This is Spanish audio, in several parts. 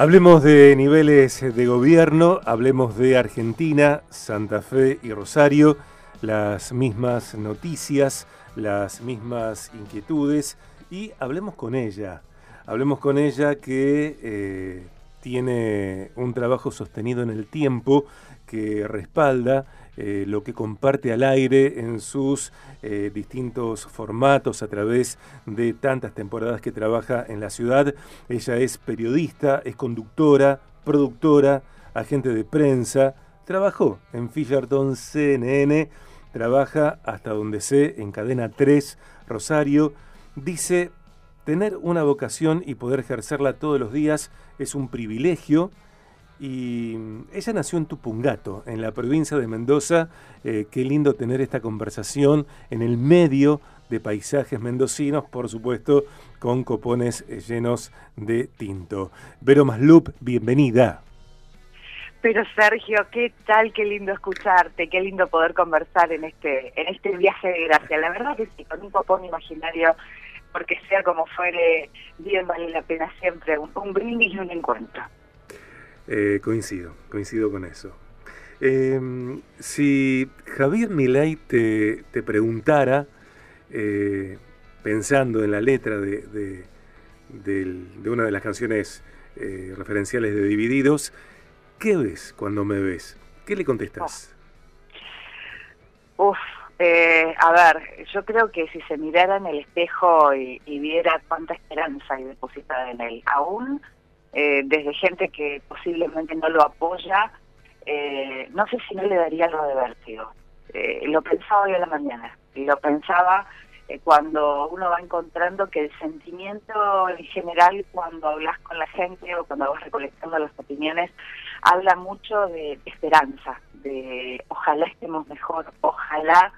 Hablemos de niveles de gobierno, hablemos de Argentina, Santa Fe y Rosario, las mismas noticias, las mismas inquietudes y hablemos con ella. Hablemos con ella que eh, tiene un trabajo sostenido en el tiempo que respalda eh, lo que comparte al aire en sus eh, distintos formatos a través de tantas temporadas que trabaja en la ciudad. Ella es periodista, es conductora, productora, agente de prensa, trabajó en Fisherton CNN, trabaja hasta donde sé en Cadena 3, Rosario, dice, tener una vocación y poder ejercerla todos los días es un privilegio y ella nació en Tupungato, en la provincia de Mendoza. Eh, qué lindo tener esta conversación en el medio de paisajes mendocinos, por supuesto, con copones eh, llenos de tinto. Vero Maslup, bienvenida. Pero Sergio, qué tal, qué lindo escucharte, qué lindo poder conversar en este en este viaje de gracia. La verdad que sí, con un copón imaginario, porque sea como fuere, bien vale la pena siempre un, un brindis y un encuentro. Eh, coincido, coincido con eso. Em, si Javier Milei te, te preguntara, eh, pensando en la letra de, una de las canciones eh, referenciales de Divididos, ¿qué ves cuando me ves? ¿Qué le contestas? Uf, a ver, yo creo que si se mirara en el espejo y, y viera cuánta esperanza hay depositada en él, aún eh, desde gente que posiblemente no lo apoya, eh, no sé si no le daría algo de vértigo. Eh, lo pensaba hoy a la mañana, lo pensaba cuando uno va encontrando que el sentimiento en general cuando hablas con la gente o cuando vas recolectando las opiniones, habla mucho de esperanza, de ojalá estemos mejor, ojalá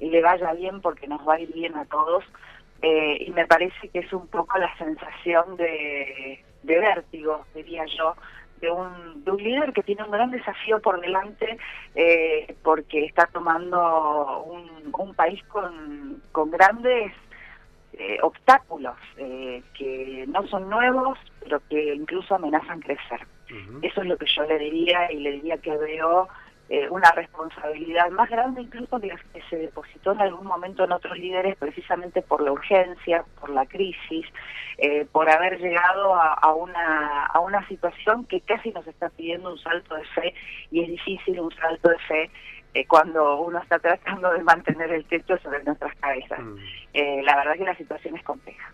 le vaya bien porque nos va a ir bien a todos. y me parece que es un poco la sensación de, de vértigo, diría yo, de un, de un líder que tiene un gran desafío por delante eh, porque está tomando un, un país con, con grandes eh, obstáculos eh, que no son nuevos, pero que incluso amenazan crecer. Eso es lo que yo le diría y le diría que veo eh, una responsabilidad más grande incluso de la que se depositó en algún momento en otros líderes precisamente por la urgencia, por la crisis, eh, por haber llegado a, una, a una situación que casi nos está pidiendo un salto de fe y es difícil un salto de fe eh, cuando uno está tratando de mantener el techo sobre nuestras cabezas. Mm. la verdad que la situación es compleja.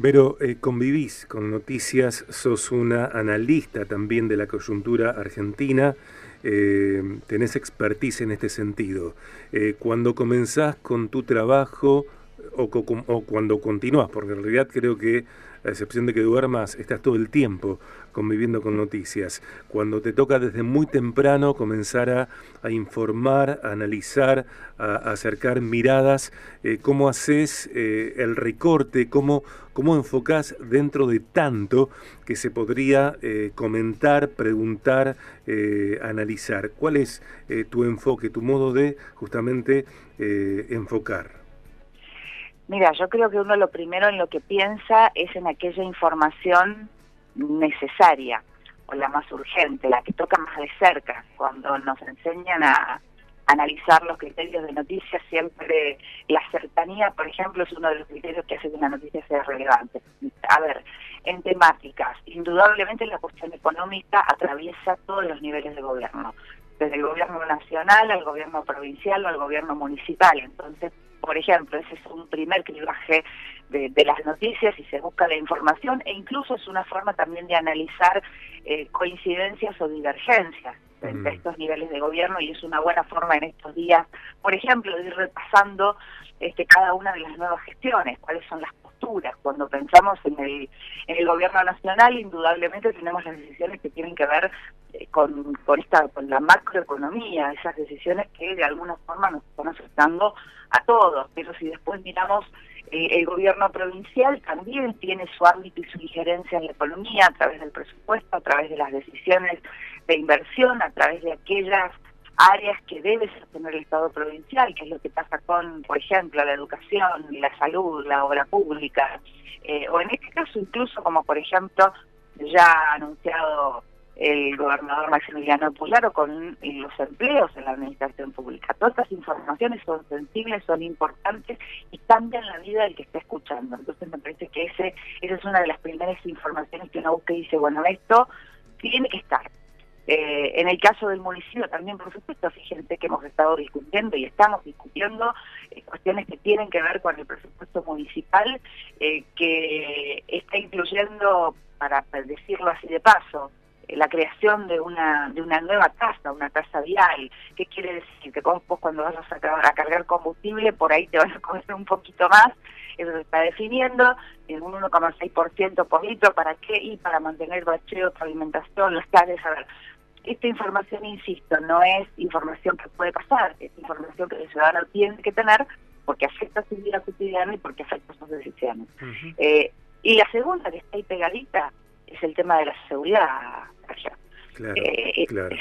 Pero convivís con noticias, sos una analista también de la coyuntura argentina eh, tenés expertise en este sentido. Eh, cuando comenzás con tu trabajo o, o cuando continúas, porque en realidad creo que a excepción de que duermas, estás todo el tiempo conviviendo con noticias. Cuando te toca desde muy temprano comenzar a, informar, a analizar, a, acercar miradas, eh, ¿cómo haces eh, el recorte? ¿Cómo, ¿Cómo enfocás dentro de tanto que se podría eh, comentar, preguntar, analizar? ¿Cuál es tu enfoque, tu modo de justamente enfocar? Mira, yo creo que uno lo primero en lo que piensa es en aquella información necesaria o la más urgente, la que toca más de cerca. Cuando nos enseñan a analizar los criterios de noticias, siempre la cercanía, por ejemplo, es uno de los criterios que hace que una noticia sea relevante. A ver, en temáticas, indudablemente la cuestión económica atraviesa todos los niveles de gobierno, desde el gobierno nacional al gobierno provincial o al gobierno municipal. Entonces, por ejemplo, ese es un primer clivaje de, las noticias y se busca la información e incluso es una forma también de analizar eh, coincidencias o divergencias entre mm. estos niveles de gobierno y es una buena forma en estos días, por ejemplo, de ir repasando este, cada una de las nuevas gestiones, cuáles son las posturas. Cuando pensamos en el, en el gobierno nacional, indudablemente tenemos las decisiones que tienen que ver con, con, esta, con la macroeconomía, esas decisiones que de alguna forma nos están afectando a todos, pero si después miramos eh, el gobierno provincial también tiene su ámbito y su injerencia en la economía a través del presupuesto, a través de las decisiones de inversión, a través de aquellas áreas que debe sostener el Estado provincial, que es lo que pasa con, por ejemplo, la educación, la salud, la obra pública, eh, o en este caso incluso como, por ejemplo, ya anunciado el gobernador Maximiliano Puyaro con los empleos en la administración pública. Todas estas informaciones son sensibles, son importantes y cambian la vida del que está escuchando. Entonces me parece que ese esa es una de las primeras informaciones que uno busca y dice, bueno, esto tiene que estar. Eh, en el caso del municipio también, por supuesto, fíjense que hemos estado discutiendo y estamos discutiendo eh, cuestiones que tienen que ver con el presupuesto municipal, eh, que está incluyendo, para decirlo así de paso, la creación de una de una nueva tasa, una tasa vial. ¿Qué quiere decir? Que vos cuando vas a, a cargar combustible, por ahí te vas a comer un poquito más, eso se está definiendo, en un 1,6% por litro, ¿para qué? Y para mantener bacheo, alimentación, las calles, a ver, esta información, insisto, no es información que puede pasar, es información que el ciudadano tiene que tener porque afecta su vida cotidiana y porque afecta sus decisiones. eh, y la segunda, que está ahí pegadita, es el tema de la seguridad. Claro, eh, claro.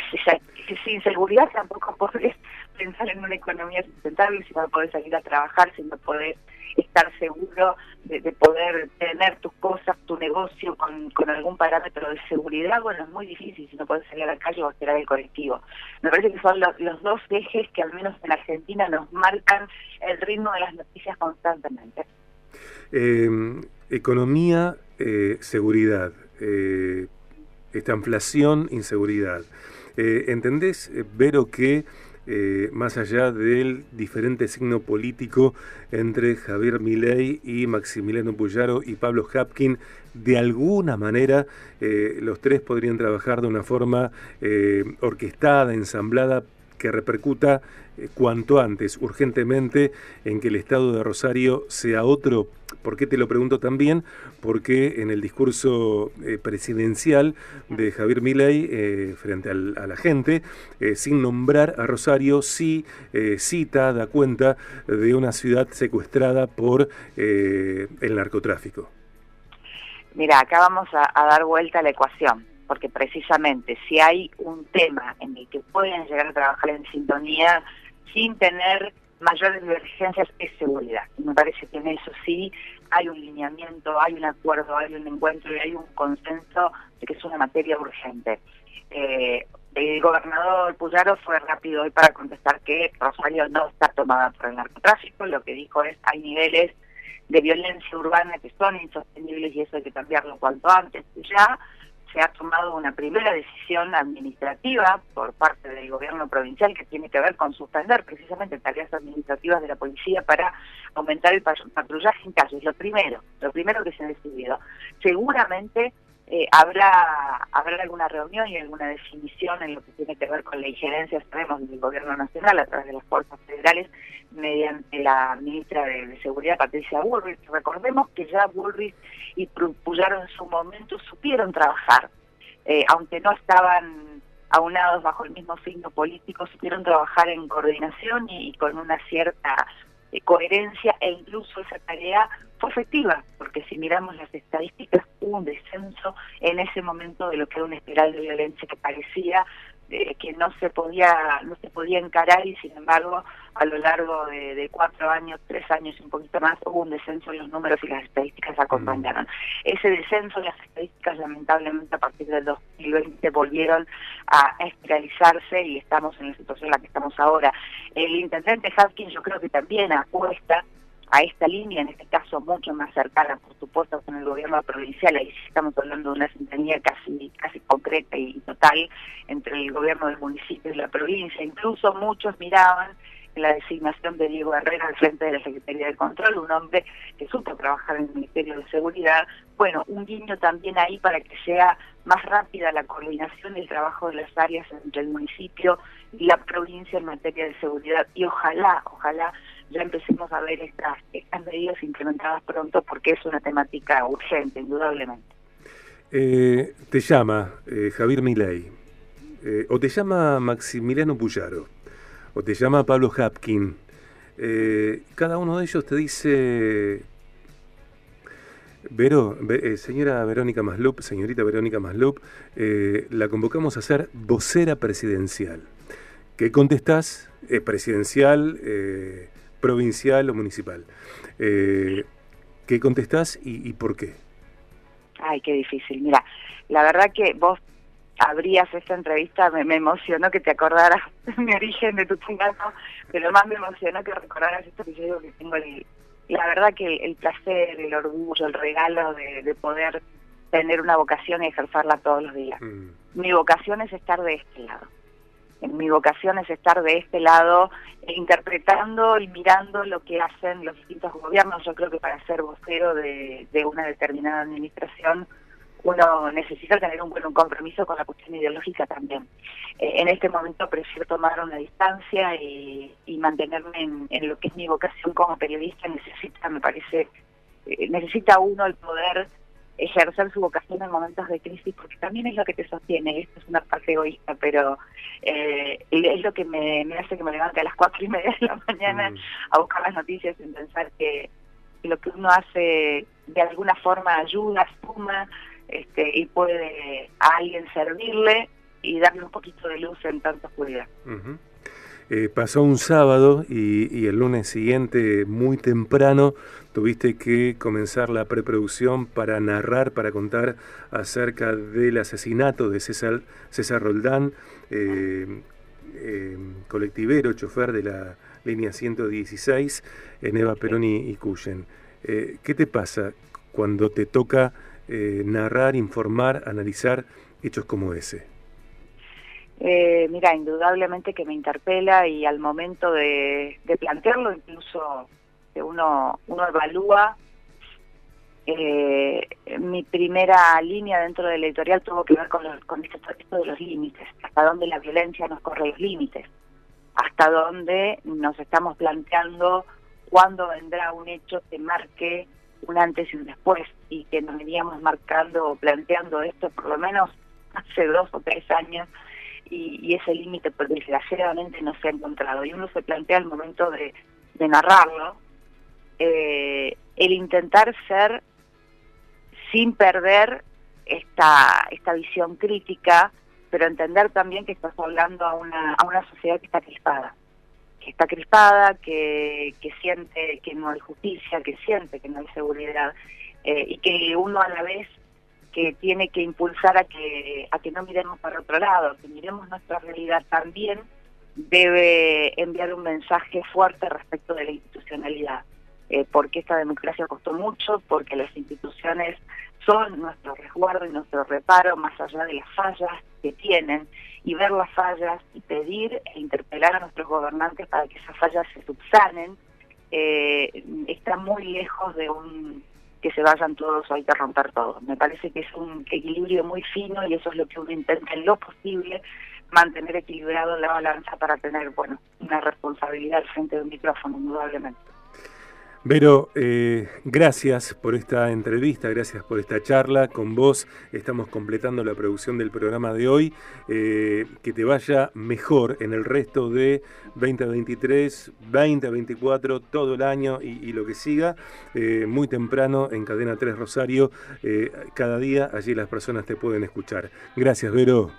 sin seguridad tampoco podés pensar en una economía sustentable si no podés salir a trabajar, si no podés estar seguro de, poder tener tus cosas, tu negocio con, con, algún parámetro de seguridad, bueno, es muy difícil si no puedes salir a la calle o esperar el colectivo. Me parece que son los, los dos ejes que al menos en Argentina nos marcan el ritmo de las noticias constantemente. Eh, economía, eh, seguridad, eh, esta inflación, inseguridad. Eh, ¿Entendés, Vero, que eh, más allá del diferente signo político entre Javier Milei y Maximiliano Puyaro y Pablo Hapkin, de alguna manera eh, los tres podrían trabajar de una forma eh, orquestada, ensamblada que repercuta eh, cuanto antes, urgentemente, en que el Estado de Rosario sea otro. ¿Por qué te lo pregunto también? Porque en el discurso eh, presidencial de Javier Milei eh, frente a la gente, sin nombrar a Rosario, sí cita, da cuenta de una ciudad secuestrada por el narcotráfico. Mira, acá vamos a dar vuelta a la ecuación porque precisamente si hay un tema en el que pueden llegar a trabajar en sintonía sin tener mayores divergencias es seguridad. Y me parece que en eso sí hay un lineamiento, hay un acuerdo, hay un encuentro y hay un consenso de que es una materia urgente. Eh, el gobernador Puyaro fue rápido hoy para contestar que Rosario no está tomada por el narcotráfico, lo que dijo es hay niveles de violencia urbana que son insostenibles y eso hay que cambiarlo cuanto antes. Ya se ha tomado una primera decisión administrativa por parte del gobierno provincial que tiene que ver con suspender precisamente tareas administrativas de la policía para aumentar el patrullaje en calles. Lo primero, lo primero que se ha decidido. Seguramente eh, habrá habrá alguna reunión y alguna definición en lo que tiene que ver con la injerencia, sabemos, del gobierno nacional a través de las fuerzas federales mediante la ministra de, Seguridad, Patricia Bullrich. Recordemos que ya Bullrich y Puyaro en su momento supieron trabajar, eh, aunque no estaban aunados bajo el mismo signo político, supieron trabajar en coordinación y con una cierta coherencia e incluso esa tarea fue efectiva, porque si miramos las estadísticas hubo un descenso en ese momento de lo que era una espiral de violencia que parecía que no se podía no se podía encarar y sin embargo a lo largo de, cuatro años, tres años y un poquito más hubo un descenso en los números y las estadísticas acompañaron. Ese descenso en las estadísticas lamentablemente a partir del 2020 volvieron a espiralizarse y estamos en la situación en la que estamos ahora. El intendente Hapkin yo creo que también apuesta a esta línea, en este caso mucho más cercana, por supuesto, con el gobierno provincial, ahí estamos hablando de una sintonía casi, casi concreta y total entre el gobierno del municipio y la provincia. Incluso muchos miraban en la designación de Diego Herrera al frente de la Secretaría de Control, un hombre que supo trabajar en el Ministerio de Seguridad. Bueno, un guiño también ahí para que sea más rápida la coordinación del trabajo de las áreas entre el municipio y la provincia en materia de seguridad. Y ojalá, ojalá ya empecemos a ver estas, medidas implementadas pronto porque es una temática urgente, indudablemente. Eh, te llama eh, Javier Milei, eh, o te llama Maximiliano Puyaro, o te llama Pablo Hapkin. cada uno de ellos te dice, Vero, señora Verónica Maslup, señorita Verónica Maslup, la convocamos a ser vocera presidencial. ¿Qué contestás? presidencial, provincial o municipal. Eh, ¿Qué contestás y, por qué? Ay, qué difícil. Mira, la verdad que vos abrías esta entrevista, me, emocionó que te acordaras de mi origen, de tu pungazo, pero más me emocionó que recordaras esto que yo digo que tengo el, la verdad que el, placer, el orgullo, el regalo de, poder tener una vocación y ejercerla todos los días. Mm. Mi vocación es estar de este lado. Mi vocación es estar de este lado interpretando y mirando lo que hacen los distintos gobiernos. Yo creo que para ser vocero de, una determinada administración uno necesita tener un buen compromiso con la cuestión ideológica también. Eh, en este momento prefiero tomar una distancia y, mantenerme en, lo que es mi vocación como periodista. Necesita, me parece, eh, necesita uno el poder ejercer su vocación en momentos de crisis, porque también es lo que te sostiene, esto es una parte egoísta, pero eh, es lo que me, hace que me levante a las cuatro y media de la mañana mm. a buscar las noticias y pensar que, lo que uno hace de alguna forma ayuda, suma, este, y puede a alguien servirle y darle un poquito de luz en tanta oscuridad. Eh, pasó un sábado y, el lunes siguiente, muy temprano, tuviste que comenzar la preproducción para narrar, para contar acerca del asesinato de César, César Roldán, eh, eh, colectivero, chofer de la línea 116 en Eva Perón y, y Cuyen. ¿Qué te pasa cuando te toca narrar, informar, analizar hechos como ese? Eh, mira, indudablemente que me interpela y al momento de, plantearlo, incluso uno, uno evalúa, eh, mi primera línea dentro del editorial tuvo que ver con, con esto de los límites, hasta dónde la violencia nos corre los límites, hasta dónde nos estamos planteando cuándo vendrá un hecho que marque un antes y un después y que nos veníamos marcando o planteando esto por lo menos hace dos o tres años y, ese límite pues desgraciadamente no se ha encontrado. Y uno se plantea al momento de, narrarlo eh, el intentar ser sin perder esta esta visión crítica pero entender también que estás hablando a una a una sociedad que está crispada que está crispada, que, que siente que no hay justicia, que siente que no hay seguridad eh, y que uno a la vez que tiene que impulsar a que a que no miremos para otro lado, que miremos nuestra realidad también debe enviar un mensaje fuerte respecto de la institucionalidad, eh, porque esta democracia costó mucho, porque las instituciones son nuestro resguardo y nuestro reparo más allá de las fallas que tienen y ver las fallas y pedir e interpelar a nuestros gobernantes para que esas fallas se subsanen eh, está muy lejos de un que se vayan todos o hay que romper todo. Me parece que es un equilibrio muy fino y eso es lo que uno intenta en lo posible mantener equilibrado la balanza para tener bueno una responsabilidad frente de un micrófono, indudablemente. Vero, eh, gracias por esta entrevista, gracias por esta charla. Con vos estamos completando la producción del programa de hoy. Eh, que te vaya mejor en el resto de 2023, 2024, todo el año y, lo que siga. Eh, muy temprano en Cadena 3 Rosario, cada día allí las personas te pueden escuchar. Gracias, Vero.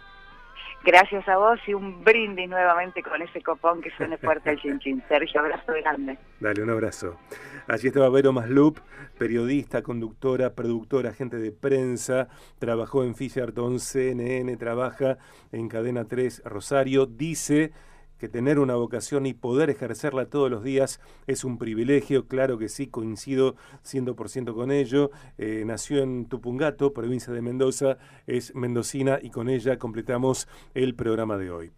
Gracias a vos y un brindis nuevamente con ese copón que suene fuerte al chin Sergio, abrazo grande. Dale, un abrazo. Allí estaba Vero Maslup, periodista, conductora, productora, agente de prensa, trabajó en Fisherton, CNN, trabaja en Cadena 3 Rosario, dice que tener una vocación y poder ejercerla todos los días es un privilegio, claro que sí, coincido 100% con ello. Eh, nació en Tupungato, provincia de Mendoza, es mendocina y con ella completamos el programa de hoy.